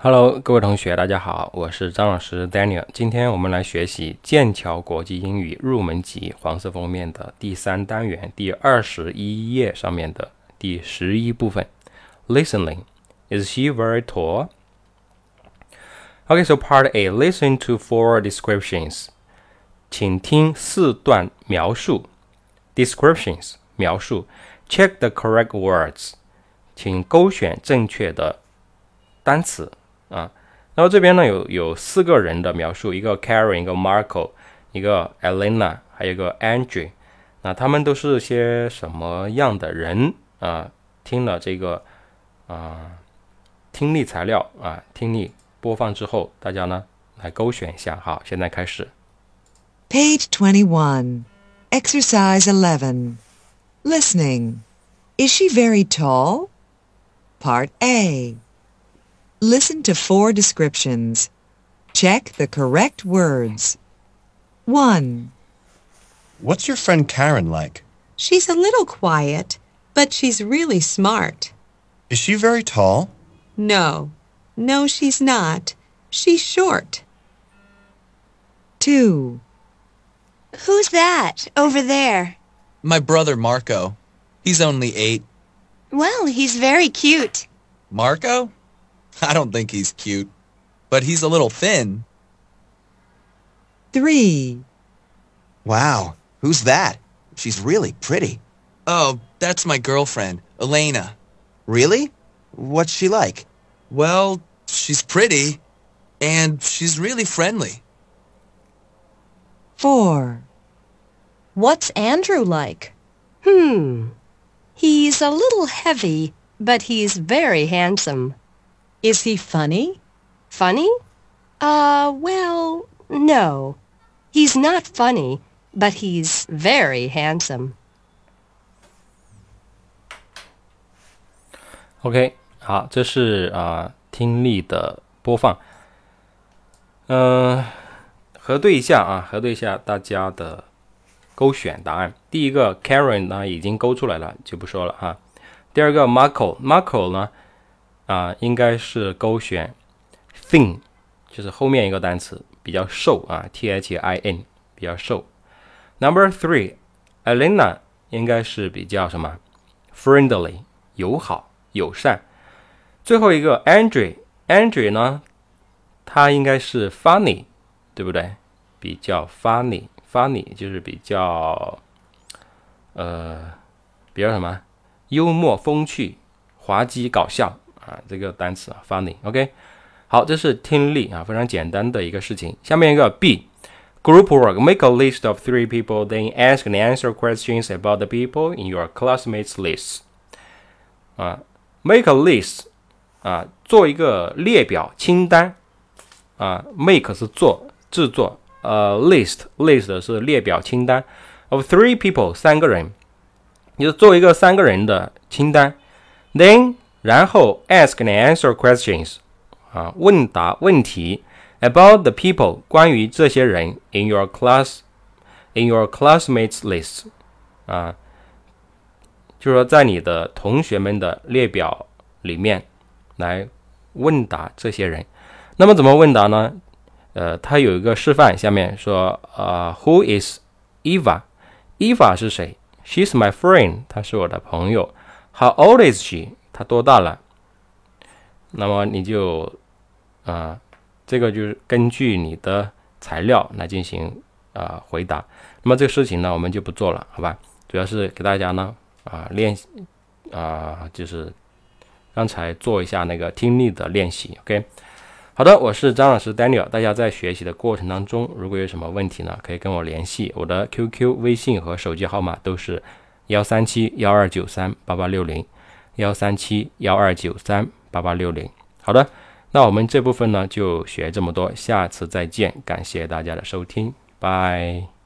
Hello，各位同学，大家好，我是张老师 Daniel。今天我们来学习剑桥国际英语入门级黄色封面的第三单元第二十一页上面的第十一部分。Listening. Is she very tall? Okay, so part A. Listen to four descriptions. 请听四段描述。Descriptions 描述。Check the correct words. 请勾选正确的单词啊。然后这边呢有有四个人的描述，一个 Karen，一个 Marco，一个 Elena，还有一个 Andrew。那他们都是些什么样的人啊？听了这个啊听力材料啊听力播放之后，大家呢来勾选一下。好，现在开始。Page 21. Exercise 11. Listening. Is she very tall? Part A. Listen to four descriptions. Check the correct words. 1. What's your friend Karen like? She's a little quiet, but she's really smart. Is she very tall? No, no, she's not. She's short. 2. Who's that over there? My brother Marco. He's only eight. Well, he's very cute. Marco? I don't think he's cute. But he's a little thin. 3. Wow, who's that? She's really pretty. Oh, that's my girlfriend, Elena. Really? What's she like? Well, she's pretty. And she's really friendly. 4. What's Andrew like? Hmm. He's a little heavy, but he's very handsome. Is he funny? Funny? Uh, well, no. He's not funny, but he's very handsome. OK，好，这是啊、听力的播放。嗯、核对一下啊，核对一下大家的勾选答案。第一个 Karen 呢已经勾出来了，就不说了哈。第二个 Marco，Marco 呢啊、应该是勾选 thin，就是后面一个单词比较瘦啊，T H I N 比较瘦。Number three，Elena 应该是比较什么 friendly 友好友善。最后一个 Andre，Andre 呢，他应该是 funny，对不对？比较 funny，funny 就是比较呃比较什么幽默风趣、滑稽搞笑啊，这个单词啊 funny。OK，好，这是听力啊，非常简单的一个事情。下面一个 B。Group work. Make a list of three people, then ask and answer questions about the people in your classmates' list. 啊，make a list 啊，做一个列表清单啊，make 是做制作，呃，list list 是列表清单，of three people 三个人，你就做一个三个人的清单，then 然后 ask and answer questions 啊，问答问题 about the people 关于这些人 in your class in your classmates list 啊。就是说，在你的同学们的列表里面来问答这些人。那么怎么问答呢？呃，他有一个示范，下面说，呃，Who is Eva？Eva 是谁？She's my friend，她是我的朋友。How old is she？他多大了？那么你就啊、这个就是根据你的材料来进行啊、回答。那么这个事情呢，我们就不做了，好吧？主要是给大家呢。啊，练习啊，就是刚才做一下那个听力的练习。OK，好的，我是张老师 Daniel。大家在学习的过程当中，如果有什么问题呢，可以跟我联系。我的 QQ、微信和手机号码都是幺三七幺二九三八八六零，幺三七幺二九三八八六零。好的，那我们这部分呢就学这么多，下次再见，感谢大家的收听，拜。